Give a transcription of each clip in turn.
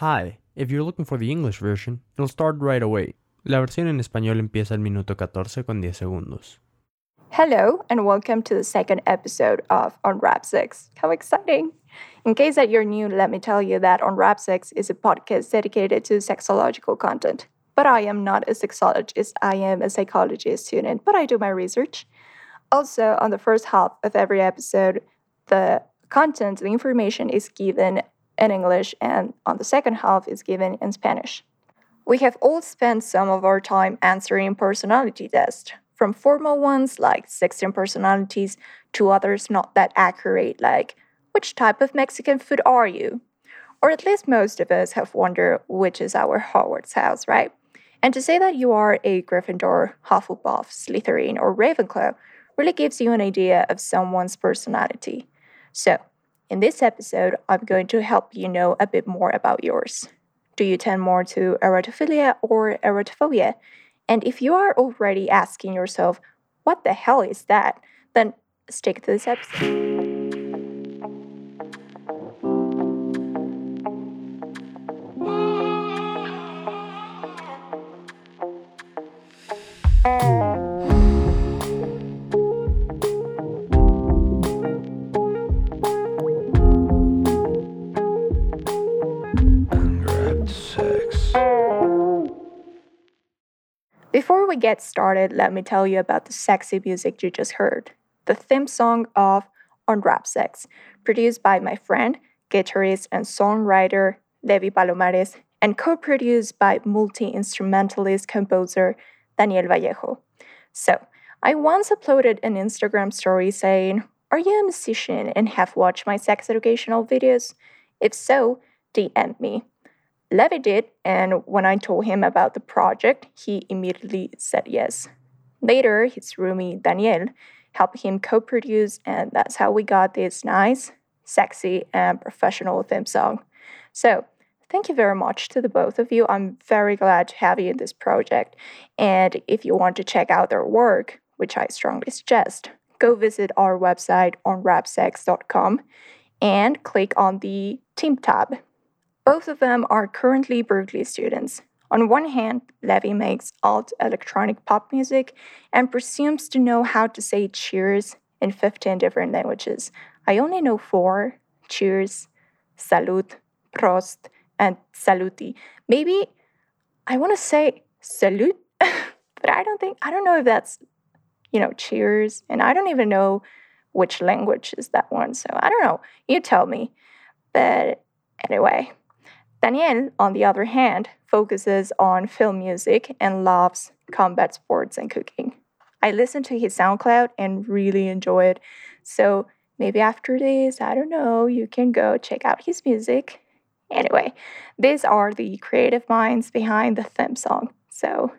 Hi, if you're looking for the English version, it'll start right away. La versión en español empieza al minuto 14 con 10 segundos. Hello, and welcome to the second episode of Unwrap 6. How exciting! In case that you're new, let me tell you that Unwrap 6 is a podcast dedicated to sexological content. But I am not a sexologist, I am a psychology student, but I do my research. Also, on the first half of every episode, the content, the information is given in English, and on the second half is given in Spanish. We have all spent some of our time answering personality tests, from formal ones like 16 personalities to others not that accurate, like which type of Mexican food are you? Or at least most of us have wondered which is our Hogwarts house, right? And to say that you are a Gryffindor, Hufflepuff, Slytherin, or Ravenclaw really gives you an idea of someone's personality. So, in this episode, I'm going to help you know a bit more about yours. Do you tend more to erotophilia or erotophobia? And if you are already asking yourself, what the hell is that? Then stick to this episode. Get started, let me tell you about the sexy music you just heard. The theme song of Unwrap 6, produced by my friend, guitarist, and songwriter Levi Palomares, and co produced by multi instrumentalist composer Daniel Vallejo. So, I once uploaded an Instagram story saying, Are you a musician and have watched my sex educational videos? If so, DM me. Levi did, and when I told him about the project, he immediately said yes. Later, his roomie Daniel helped him co produce, and that's how we got this nice, sexy, and professional theme song. So, thank you very much to the both of you. I'm very glad to have you in this project. And if you want to check out their work, which I strongly suggest, go visit our website on rapsex.com and click on the team tab both of them are currently Berkeley students. On one hand, Levy makes alt electronic pop music and presumes to know how to say cheers in 15 different languages. I only know four cheers, salud, prost, and saluti. Maybe I want to say salute, but I don't think, I don't know if that's, you know, cheers. And I don't even know which language is that one. So I don't know. You tell me. But anyway, Daniel, on the other hand, focuses on film music and loves combat sports and cooking. I listen to his SoundCloud and really enjoy it. So maybe after this, I don't know, you can go check out his music. Anyway, these are the creative minds behind the theme song. So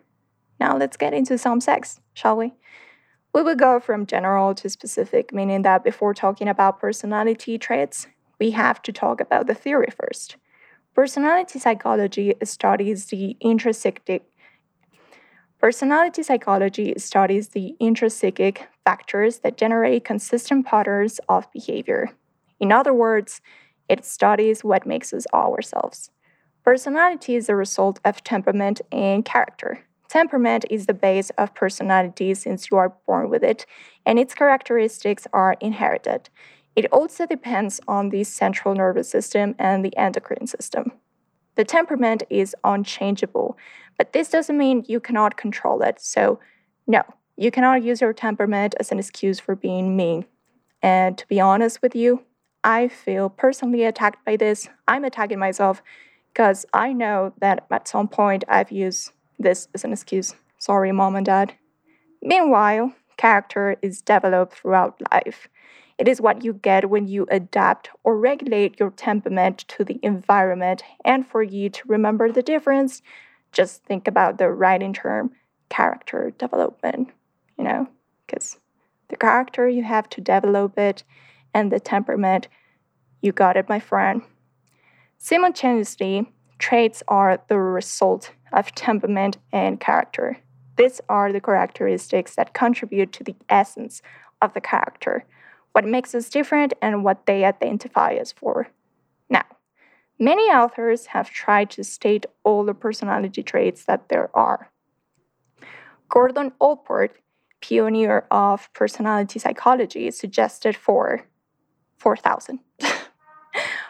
now let's get into some sex, shall we? We will go from general to specific, meaning that before talking about personality traits, we have to talk about the theory first. Personality psychology studies the intrinsic Personality psychology studies the intrinsic factors that generate consistent patterns of behavior. In other words, it studies what makes us ourselves. Personality is a result of temperament and character. Temperament is the base of personality since you are born with it, and its characteristics are inherited. It also depends on the central nervous system and the endocrine system. The temperament is unchangeable, but this doesn't mean you cannot control it. So, no, you cannot use your temperament as an excuse for being mean. And to be honest with you, I feel personally attacked by this. I'm attacking myself because I know that at some point I've used this as an excuse. Sorry, mom and dad. Meanwhile, character is developed throughout life. It is what you get when you adapt or regulate your temperament to the environment. And for you to remember the difference, just think about the writing term character development, you know, because the character you have to develop it and the temperament, you got it, my friend. Simultaneously, traits are the result of temperament and character. These are the characteristics that contribute to the essence of the character what makes us different and what they identify us for. Now, Many authors have tried to state all the personality traits that there are. Gordon Allport, pioneer of personality psychology, suggested four 4,000.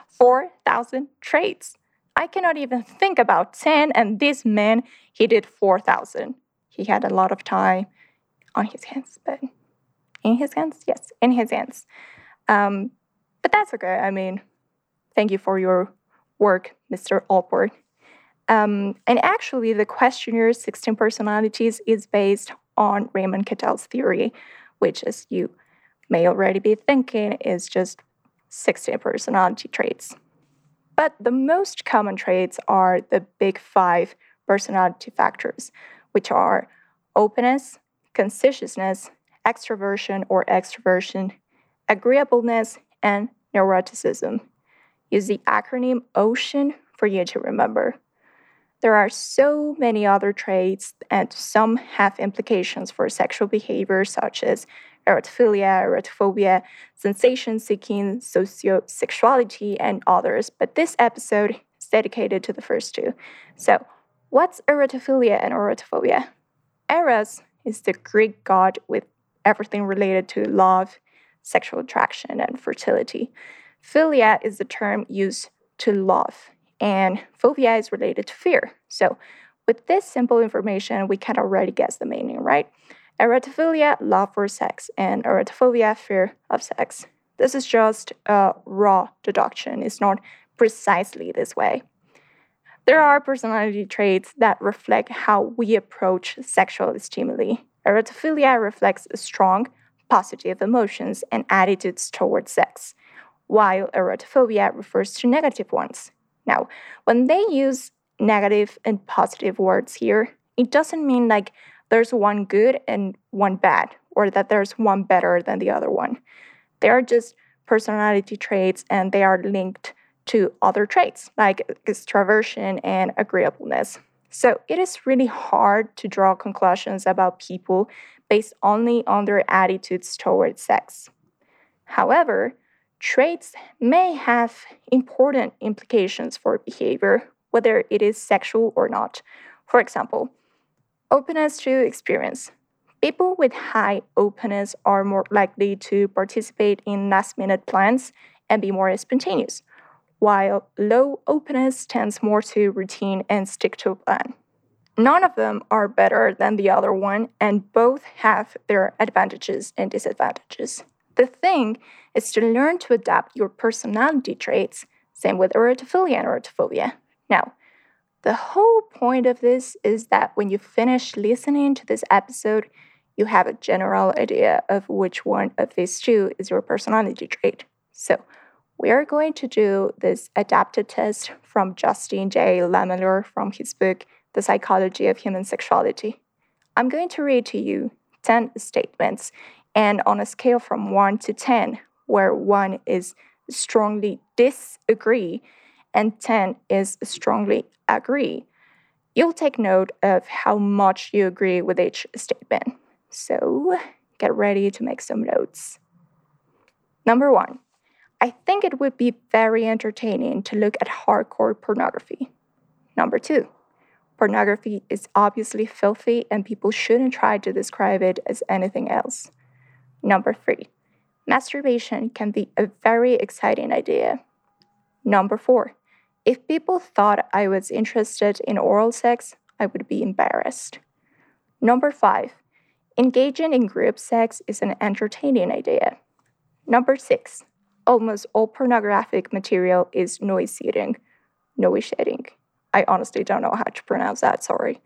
4,000 traits. I cannot even think about 10, and this man, he did 4,000. He had a lot of time on his hands, but in his hands? Yes, in his hands. Um, but that's okay. I mean, thank you for your work, Mr. Allport. Um, and actually, the questionnaire 16 personalities is based on Raymond Cattell's theory, which, as you may already be thinking, is just 16 personality traits. But the most common traits are the big five personality factors, which are openness, conscientiousness, extroversion or extroversion, agreeableness, and neuroticism. Use the acronym OCEAN for you to remember. There are so many other traits, and some have implications for sexual behavior, such as erotophilia, erotophobia, sensation seeking, sociosexuality, and others. But this episode is dedicated to the first two. So, what's erotophilia and erotophobia? Eros is the Greek god with everything related to love, sexual attraction, and fertility. Philia is the term used to love, and phobia is related to fear. So, with this simple information, we can already guess the meaning, right? Erotophilia, love for sex, and erotophobia, fear of sex. This is just a raw deduction, it's not precisely this way. There are personality traits that reflect how we approach sexual stimuli. Erotophilia reflects strong, positive emotions and attitudes towards sex, while erotophobia refers to negative ones. Now, when they use negative and positive words here, it doesn't mean like there's one good and one bad, or that there's one better than the other one. They are just personality traits and they are linked to other traits like extroversion and agreeableness. So it is really hard to draw conclusions about people based only on their attitudes towards sex. However, traits may have important implications for behavior, whether it is sexual or not. For example, Openness to experience. People with high openness are more likely to participate in last minute plans and be more spontaneous, while low openness tends more to routine and stick to a plan. None of them are better than the other one, and both have their advantages and disadvantages. The thing is to learn to adapt your personality traits, same with erotophilia and erotophobia. Now, the whole point of this is that when you finish listening to this episode, you have a general idea of which one of these two is your personality trait. So, we are going to do this adapted test from Justin J. Lemaire from his book, The Psychology of Human Sexuality. I'm going to read to you 10 statements, and on a scale from 1 to 10, where 1 is strongly disagree and 10 is strongly agree, you'll take note of how much you agree with each statement. So get ready to make some notes. Number one, I think it would be very entertaining to look at hardcore pornography. Number two, pornography is obviously filthy and people shouldn't try to describe it as anything else. Number three, masturbation can be a very exciting idea. Number four, if people thought I was interested in oral sex, I would be embarrassed. Number five, engaging in group sex is an entertaining idea. Number six, almost all pornographic material is noise eating, noise eating. I honestly don't know how to pronounce that, sorry.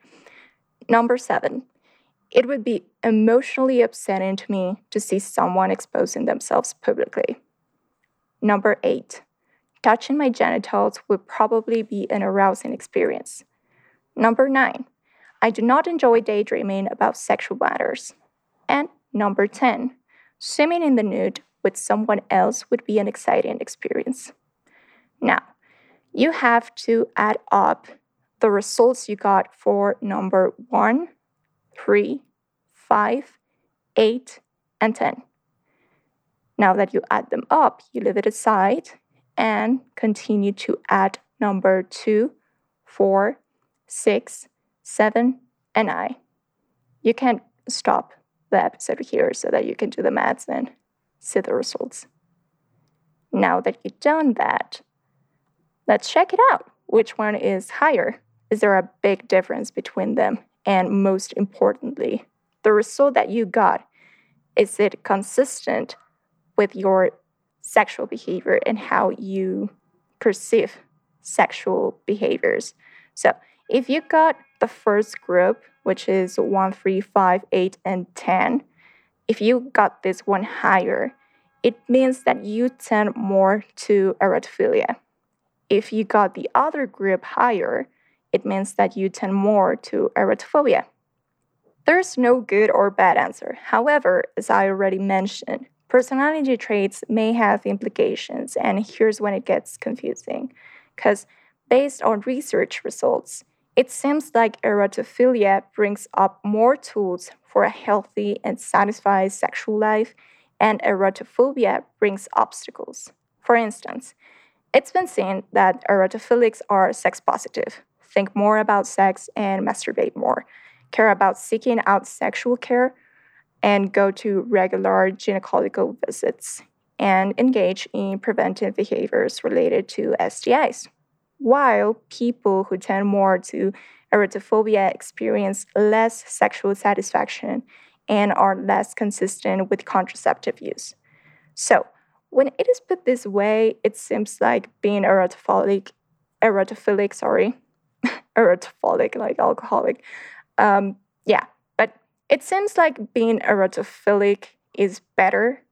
Number seven, it would be emotionally upsetting to me to see someone exposing themselves publicly. Number eight, touching my genitals would probably be an arousing experience. Number nine, I do not enjoy daydreaming about sexual matters. And number 10, swimming in the nude with someone else would be an exciting experience. Now, you have to add up the results you got for number 1, 3, 5, 8, and 10. Now that you add them up, you leave it aside and continue to add number 2, 4, 6, 7, and I. You can stop the episode here so that you can do the maths and see the results. Now that you've done that, let's check it out. Which one is higher? Is there a big difference between them? And most importantly, the result that you got, is it consistent with your sexual behavior and how you perceive sexual behaviors? So, if you got the first group, which is 1, 3, 5, 8, and 10, if you got this one higher, it means that you tend more to erotophilia. If you got the other group higher, it means that you tend more to erotophobia. There's no good or bad answer. However, as I already mentioned, personality traits may have implications, and here's when it gets confusing. Because based on research results, it seems like erotophilia brings up more tools for a healthy and satisfied sexual life, and erotophobia brings obstacles. For instance, it's been seen that erotophilics are sex positive, think more about sex, and masturbate more, care about seeking out sexual care, and go to regular gynecological visits, and engage in preventive behaviors related to STIs while people who tend more to erotophobia experience less sexual satisfaction and are less consistent with contraceptive use. So, when it is put this way, it seems like being erotophilic, erotophilic, sorry, erotophilic, like alcoholic. Um, yeah, but it seems like being erotophilic is better.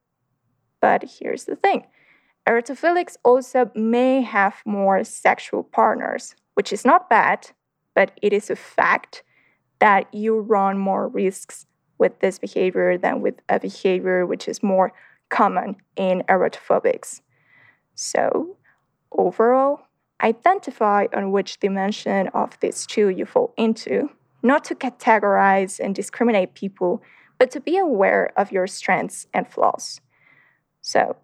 But here's the thing Erotophilics also may have more sexual partners, which is not bad, but it is a fact that you run more risks with this behavior than with a behavior which is more common in erotophobics. So, overall, identify on which dimension of these two you fall into, not to categorize and discriminate people, but to be aware of your strengths and flaws. So,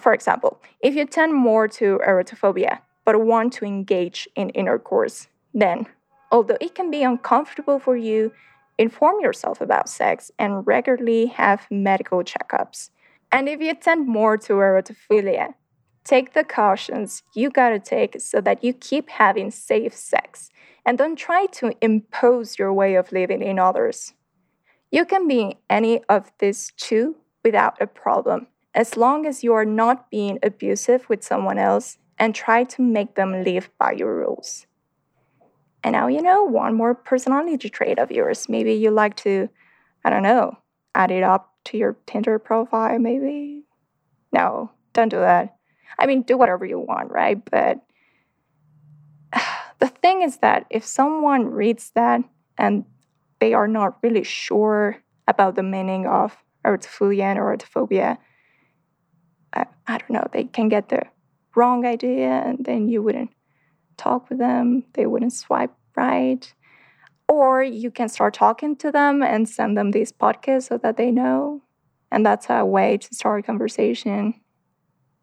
for example, if you tend more to erotophobia but want to engage in intercourse, then, although it can be uncomfortable for you, inform yourself about sex and regularly have medical checkups. And if you tend more to erotophilia, take the cautions you gotta take so that you keep having safe sex and don't try to impose your way of living in others. You can be any of these two without a problem as long as you are not being abusive with someone else and try to make them live by your rules. And now you know one more personality trait of yours. Maybe you like to, I don't know, add it up to your Tinder profile, maybe? No, don't do that. I mean, do whatever you want, right? But the thing is that if someone reads that and they are not really sure about the meaning of erotophobia and erotophobia, I, I don't know, they can get the wrong idea and then you wouldn't talk with them, they wouldn't swipe right. Or you can start talking to them and send them these podcasts so that they know. And that's a way to start a conversation.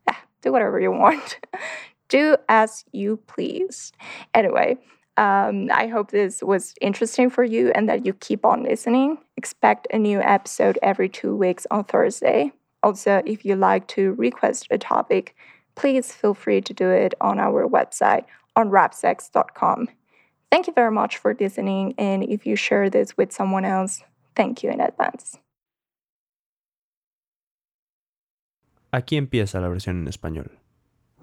Yeah, do whatever you want. do as you please. Anyway, um, I hope this was interesting for you and that you keep on listening. Expect a new episode every two weeks on Thursday. Also, if you like to request a topic, please feel free to do it on our website on rapsex.com. Thank you very much for listening, and if you share this with someone else, thank you in advance. Aquí empieza la versión en español.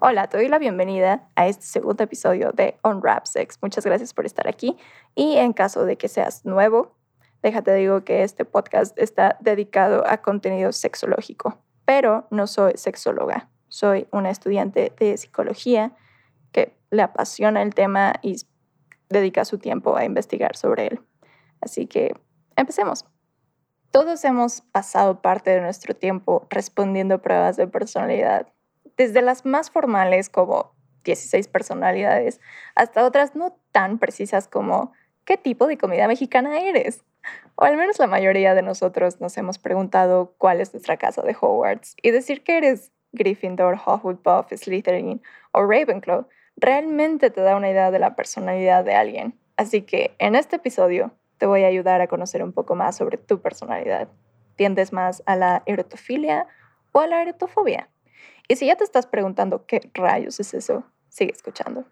Hola, te doy la bienvenida a este segundo episodio de On Rap Sex. Muchas gracias por estar aquí. Y en caso de que seas nuevo, déjate digo que este podcast está dedicado a contenido sexológico, pero no soy sexóloga. Soy una estudiante de psicología que le apasiona el tema y dedica su tiempo a investigar sobre él. Así que empecemos. Todos hemos pasado parte de nuestro tiempo respondiendo pruebas de personalidad, desde las más formales como 16 personalidades hasta otras no tan precisas como ¿qué tipo de comida mexicana eres? O al menos la mayoría de nosotros nos hemos preguntado cuál es nuestra casa de Hogwarts y decir que eres Gryffindor, Hufflepuff, Slytherin o Ravenclaw realmente te da una idea de la personalidad de alguien. Así que en este episodio te voy a ayudar a conocer un poco más sobre tu personalidad. ¿Tiendes más a la erotofilia o a la erotofobia? Y si ya te estás preguntando qué rayos es eso, sigue escuchando.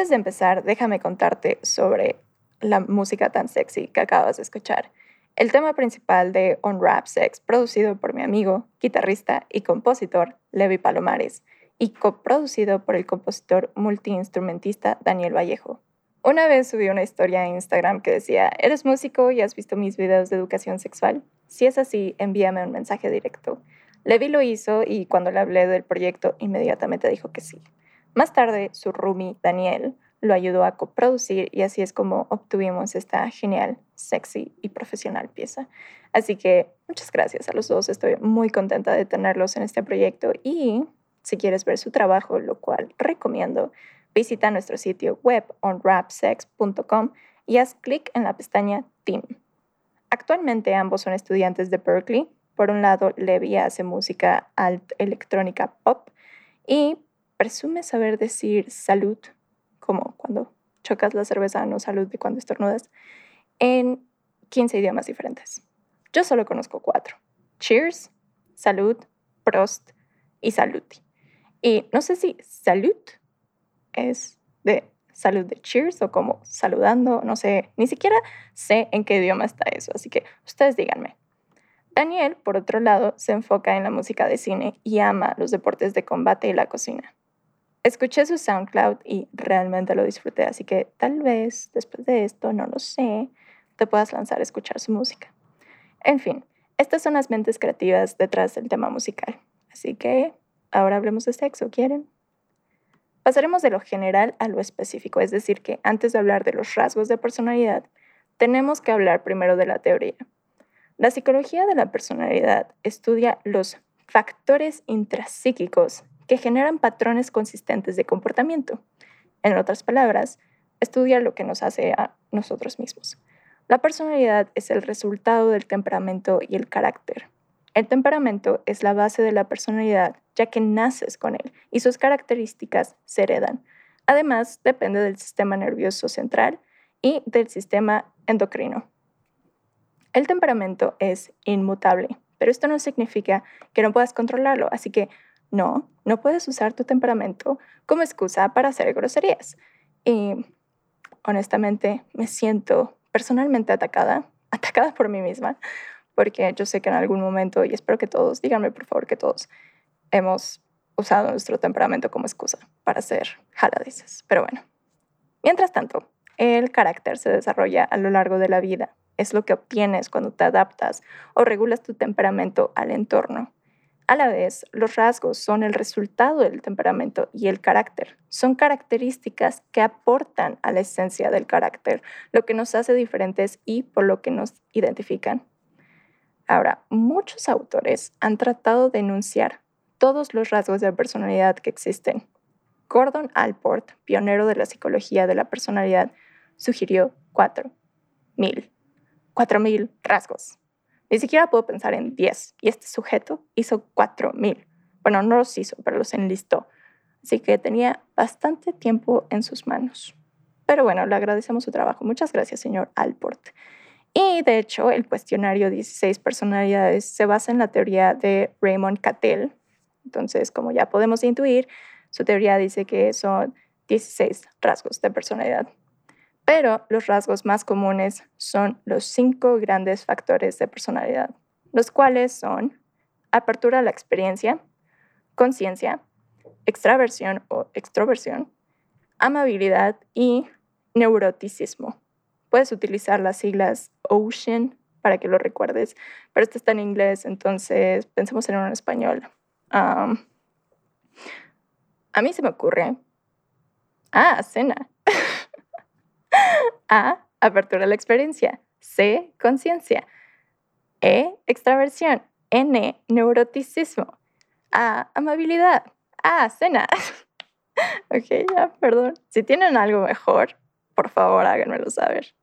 Antes de empezar, déjame contarte sobre la música tan sexy que acabas de escuchar. El tema principal de Unwrap Sex, producido por mi amigo, guitarrista y compositor Levi Palomares, y coproducido por el compositor multiinstrumentista Daniel Vallejo. Una vez subí una historia en Instagram que decía, ¿eres músico y has visto mis videos de educación sexual? Si es así, envíame un mensaje directo. Levi lo hizo y cuando le hablé del proyecto, inmediatamente dijo que sí. Más tarde, su roomie, Daniel, lo ayudó a coproducir y así es como obtuvimos esta genial, sexy y profesional pieza. Así que muchas gracias a los dos, estoy muy contenta de tenerlos en este proyecto y si quieres ver su trabajo, lo cual recomiendo, visita nuestro sitio web onrapsex.com y haz clic en la pestaña Team. Actualmente ambos son estudiantes de Berkeley. Por un lado, Levi hace música alt electrónica pop y presume saber decir salud, como cuando chocas la cerveza, no salud de cuando estornudas, en 15 idiomas diferentes. Yo solo conozco cuatro. Cheers, salud, prost y saluti. Y no sé si salud es de salud de cheers o como saludando, no sé, ni siquiera sé en qué idioma está eso, así que ustedes díganme. Daniel, por otro lado, se enfoca en la música de cine y ama los deportes de combate y la cocina. Escuché su SoundCloud y realmente lo disfruté, así que tal vez después de esto, no lo sé, te puedas lanzar a escuchar su música. En fin, estas son las mentes creativas detrás del tema musical. Así que ahora hablemos de sexo, ¿quieren? Pasaremos de lo general a lo específico, es decir, que antes de hablar de los rasgos de personalidad, tenemos que hablar primero de la teoría. La psicología de la personalidad estudia los factores intrapsíquicos que generan patrones consistentes de comportamiento. En otras palabras, estudia lo que nos hace a nosotros mismos. La personalidad es el resultado del temperamento y el carácter. El temperamento es la base de la personalidad, ya que naces con él y sus características se heredan. Además, depende del sistema nervioso central y del sistema endocrino. El temperamento es inmutable, pero esto no significa que no puedas controlarlo, así que no, no puedes usar tu temperamento como excusa para hacer groserías. Y honestamente me siento personalmente atacada, atacada por mí misma, porque yo sé que en algún momento, y espero que todos, díganme por favor que todos, hemos usado nuestro temperamento como excusa para hacer jaladices. Pero bueno, mientras tanto, el carácter se desarrolla a lo largo de la vida. Es lo que obtienes cuando te adaptas o regulas tu temperamento al entorno. A la vez, los rasgos son el resultado del temperamento y el carácter. Son características que aportan a la esencia del carácter, lo que nos hace diferentes y por lo que nos identifican. Ahora, muchos autores han tratado de enunciar todos los rasgos de personalidad que existen. Gordon Alport, pionero de la psicología de la personalidad, sugirió cuatro mil. Cuatro mil rasgos. Ni siquiera puedo pensar en 10 y este sujeto hizo 4000. Bueno, no los hizo, pero los enlistó. Así que tenía bastante tiempo en sus manos. Pero bueno, le agradecemos su trabajo. Muchas gracias, señor Alport. Y de hecho, el cuestionario 16 personalidades se basa en la teoría de Raymond Cattell. Entonces, como ya podemos intuir, su teoría dice que son 16 rasgos de personalidad. Pero los rasgos más comunes son los cinco grandes factores de personalidad, los cuales son apertura a la experiencia, conciencia, extraversión o extroversión, amabilidad y neuroticismo. Puedes utilizar las siglas OCEAN para que lo recuerdes, pero esto está en inglés, entonces pensemos en un español. a mí se me ocurre. Ah, cena. A. Apertura a la experiencia. C, conciencia. E, extraversión. N, neuroticismo. A, amabilidad. A, cena. ok, ya, perdón. Si tienen algo mejor, por favor háganmelo saber.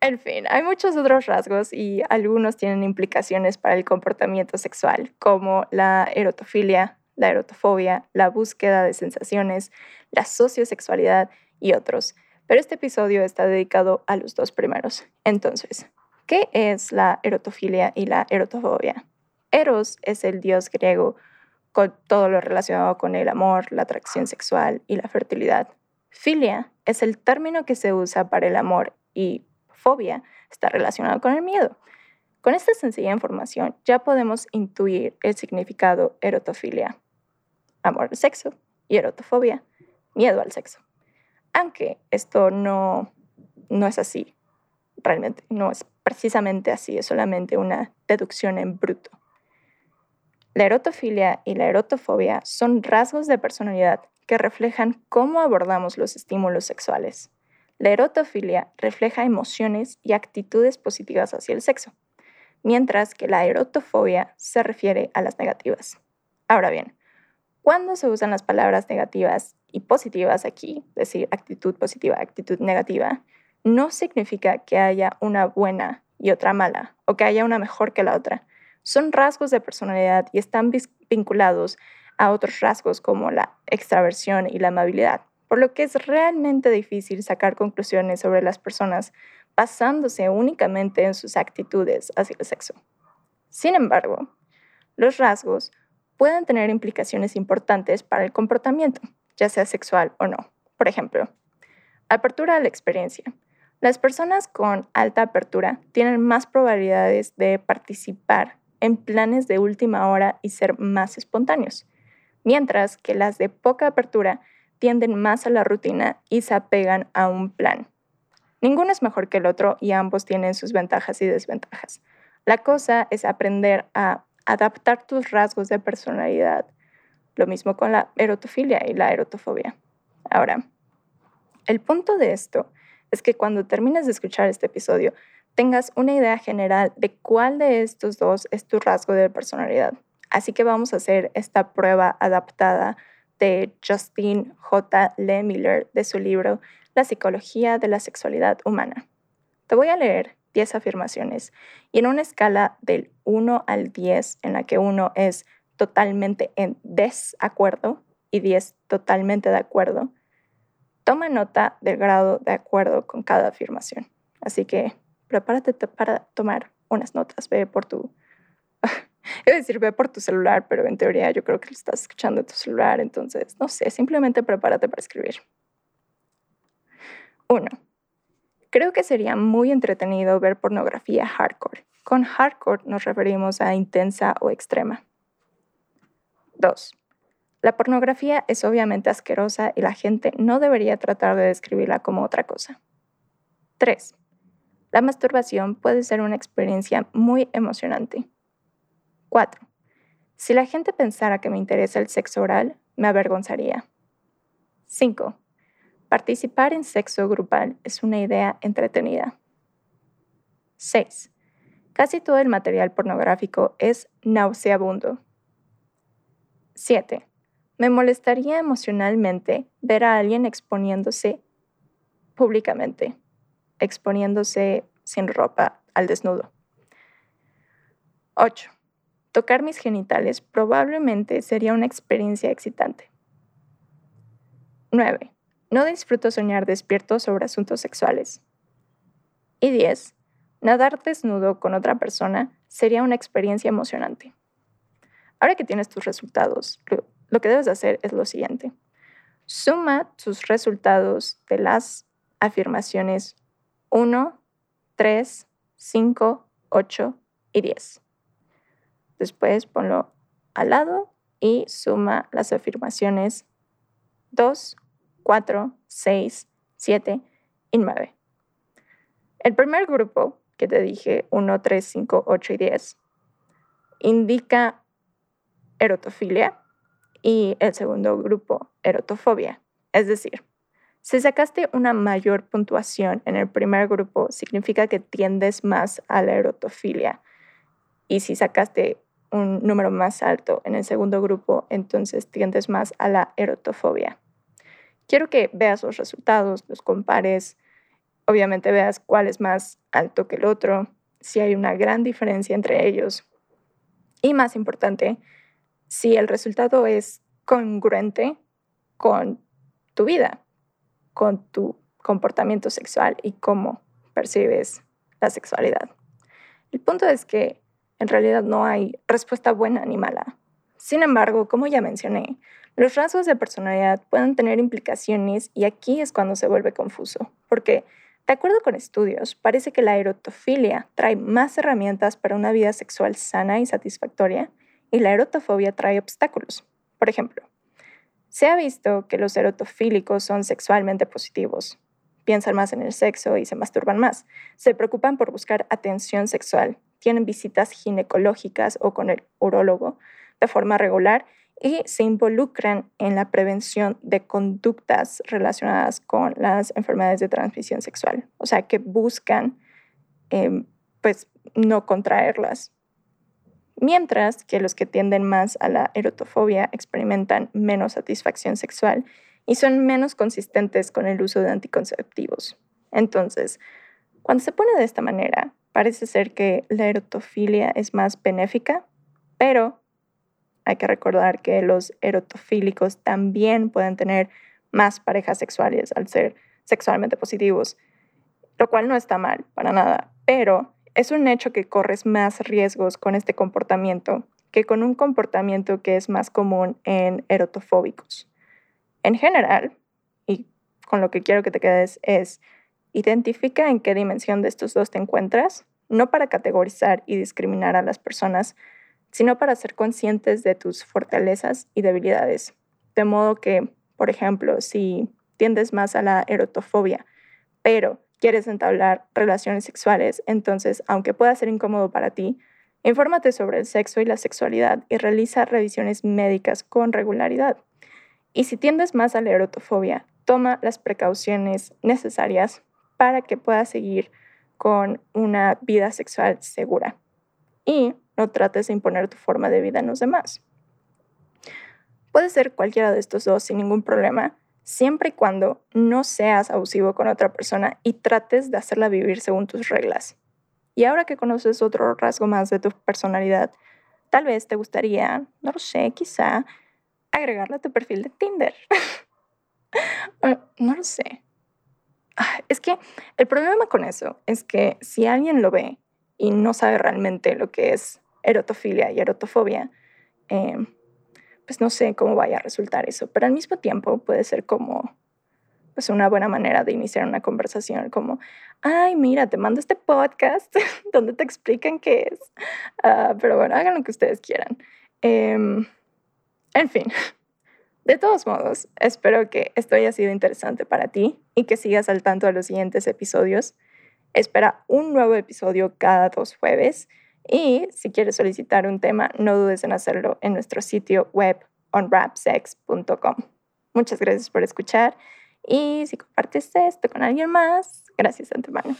En fin, hay muchos otros rasgos y algunos tienen implicaciones para el comportamiento sexual, como la erotofilia, la erotofobia, la búsqueda de sensaciones, la sociosexualidad y otros. Pero este episodio está dedicado a los dos primeros. Entonces, ¿qué es la erotofilia y la erotofobia? Eros es el dios griego con todo lo relacionado con el amor, la atracción sexual y la fertilidad. Filia es el término que se usa para el amor y fobia está relacionado con el miedo. Con esta sencilla información ya podemos intuir el significado erotofilia amor al sexo y erotofobia, miedo al sexo. Aunque esto no, no es así, realmente no es precisamente así, es solamente una deducción en bruto. La erotofilia y la erotofobia son rasgos de personalidad que reflejan cómo abordamos los estímulos sexuales. La erotofilia refleja emociones y actitudes positivas hacia el sexo, mientras que la erotofobia se refiere a las negativas. Ahora bien, cuando se usan las palabras negativas y positivas aquí, es decir, actitud positiva, actitud negativa, no significa que haya una buena y otra mala o que haya una mejor que la otra. Son rasgos de personalidad y están vinculados a otros rasgos como la extraversión y la amabilidad, por lo que es realmente difícil sacar conclusiones sobre las personas basándose únicamente en sus actitudes hacia el sexo. Sin embargo, los rasgos pueden tener implicaciones importantes para el comportamiento, ya sea sexual o no. Por ejemplo, apertura a la experiencia. Las personas con alta apertura tienen más probabilidades de participar en planes de última hora y ser más espontáneos, mientras que las de poca apertura tienden más a la rutina y se apegan a un plan. Ninguno es mejor que el otro y ambos tienen sus ventajas y desventajas. La cosa es aprender a adaptar tus rasgos de personalidad. Lo mismo con la erotofilia y la erotofobia. Ahora, el punto de esto es que cuando termines de escuchar este episodio, tengas una idea general de cuál de estos dos es tu rasgo de personalidad. Así que vamos a hacer esta prueba adaptada de Justin J. Miller de su libro La psicología de la sexualidad humana. Te voy a leer 10 afirmaciones y en una escala del 1 al 10 en la que 1 es totalmente en desacuerdo y 10 totalmente de acuerdo, toma nota del grado de acuerdo con cada afirmación. Así que prepárate para tomar unas notas, ve por tu... A decir ve por tu celular, pero en teoría yo creo que lo estás escuchando en tu celular, entonces no sé, simplemente prepárate para escribir. 1. Creo que sería muy entretenido ver pornografía hardcore. Con hardcore nos referimos a intensa o extrema. 2. La pornografía es obviamente asquerosa y la gente no debería tratar de describirla como otra cosa. 3. La masturbación puede ser una experiencia muy emocionante. 4. Si la gente pensara que me interesa el sexo oral, me avergonzaría. 5. Participar en sexo grupal es una idea entretenida. 6. Casi todo el material pornográfico es nauseabundo. 7. Me molestaría emocionalmente ver a alguien exponiéndose públicamente, exponiéndose sin ropa al desnudo. 8. Tocar mis genitales probablemente sería una experiencia excitante. 9. No disfruto soñar despierto sobre asuntos sexuales. Y 10. Nadar desnudo con otra persona sería una experiencia emocionante. Ahora que tienes tus resultados, lo, que debes hacer es lo siguiente. Suma tus resultados de las afirmaciones 1, 3, 5, 8 y 10. Después ponlo al lado y suma las afirmaciones 2, 4, 6, 7 y 9. El primer grupo, que te dije 1, 3, 5, 8 y 10, indica erotofilia y el segundo grupo, erotofobia. Es decir, Si sacaste una mayor puntuación en el primer grupo, significa que tiendes más a la erotofilia. Y si sacaste un número más alto en el segundo grupo, entonces tiendes más a la erotofobia. Quiero que veas los resultados, los compares, obviamente veas cuál es más alto que el otro, si hay una gran diferencia entre ellos. Y más importante, si el resultado es congruente con tu vida, con tu comportamiento sexual y cómo percibes la sexualidad. El punto es que en realidad no hay respuesta buena ni mala. Sin embargo, como ya mencioné, los rasgos de personalidad pueden tener implicaciones y aquí es cuando se vuelve confuso, porque, de acuerdo con estudios, parece que la erotofilia trae más herramientas para una vida sexual sana y satisfactoria y la erotofobia trae obstáculos. Por ejemplo, se ha visto que los erotofílicos son sexualmente positivos, piensan más en el sexo y se masturban más, se preocupan por buscar atención sexual, tienen visitas ginecológicas o con el urólogo de forma regular y se involucran en la prevención de conductas relacionadas con las enfermedades de transmisión sexual, o sea, que buscan em, pues no contraerlas. Mientras que los que tienden más a la erotofobia experimentan menos satisfacción sexual y son menos consistentes con el uso de anticonceptivos. Entonces, cuando se pone de esta manera, parece ser que la erotofilia es más benéfica, pero hay que recordar que los erotofílicos también pueden tener más parejas sexuales al ser sexualmente positivos, lo cual no está mal para nada, pero es un hecho que corres más riesgos con este comportamiento que con un comportamiento que es más común en erotofóbicos. En general, y con lo que quiero que te quedes es, identifica en qué dimensión de estos dos te encuentras, no para categorizar y discriminar a las personas, sino para ser conscientes de tus fortalezas y debilidades. De modo que, por ejemplo, si tiendes más a la erotofobia, pero quieres entablar relaciones sexuales, entonces, aunque pueda ser incómodo para ti, infórmate sobre el sexo y la sexualidad y realiza revisiones médicas con regularidad. Y si tiendes más a la erotofobia, toma las precauciones necesarias para que puedas seguir con una vida sexual segura. Y no trates de imponer tu forma de vida en los demás. Puede ser cualquiera de estos dos sin ningún problema, siempre y cuando no seas abusivo con otra persona y trates de hacerla vivir según tus reglas. Y ahora que conoces otro rasgo más de tu personalidad, tal vez te gustaría, no lo sé, quizá, agregarla a tu perfil de Tinder. no lo sé. Ah, es que el problema con eso es que si alguien lo ve y no sabe realmente lo que es erotofilia y erotofobia, em, pues no sé cómo vaya a resultar eso, pero al mismo tiempo puede ser como pues una buena manera de iniciar una conversación, como, ay, mira, te mando este podcast donde te explican qué es, ah, pero bueno, hagan lo que ustedes quieran. Em, en fin, de todos modos, espero que esto haya sido interesante para ti y que sigas al tanto de los siguientes episodios. Espera un nuevo episodio cada dos jueves y si quieres solicitar un tema, no dudes en hacerlo en nuestro sitio web onrapsex.com. Muchas gracias por escuchar y si compartes esto con alguien más, gracias de antemano.